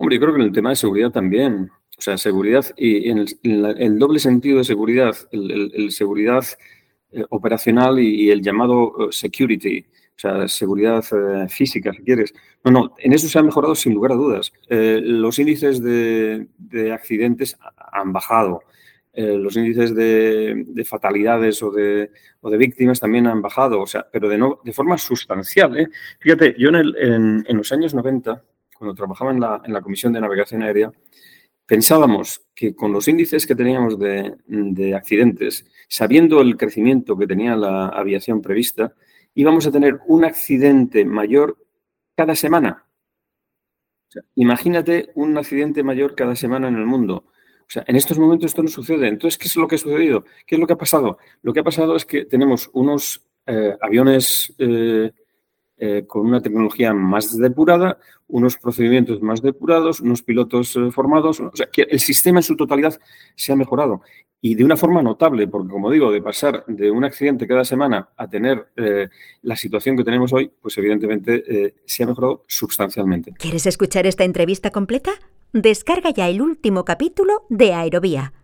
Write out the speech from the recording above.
Hombre, yo creo que en el tema de seguridad también. O sea, seguridad y en el, doble sentido de seguridad, el, seguridad eh, operacional y, el llamado eh, security, o sea, seguridad eh, física, si quieres. No, no, en eso se ha mejorado sin lugar a dudas. los índices de, accidentes han bajado. los índices de, fatalidades o de, o de, víctimas también han bajado, o sea, pero de, no, de forma sustancial. Fíjate, yo en, en, los años 90, cuando trabajaba en la, en la Comisión de Navegación Aérea, pensábamos que con los índices que teníamos de, accidentes, sabiendo el crecimiento que tenía la aviación prevista, íbamos a tener un accidente mayor cada semana. imagínate un accidente mayor cada semana en el mundo. O sea, en estos momentos esto no sucede. Entonces, ¿qué es lo que ha sucedido? ¿Qué es lo que ha pasado? Lo que ha pasado es que tenemos unos eh, aviones eh, eh, con una tecnología más depurada, unos procedimientos más depurados, unos pilotos eh, formados. O sea, que el sistema en su totalidad se ha mejorado. Y de una forma notable, porque como digo, de pasar de un accidente cada semana a tener eh, la situación que tenemos hoy, pues evidentemente se ha mejorado sustancialmente. ¿Quieres escuchar esta entrevista completa? Descarga ya el último capítulo de Aerovía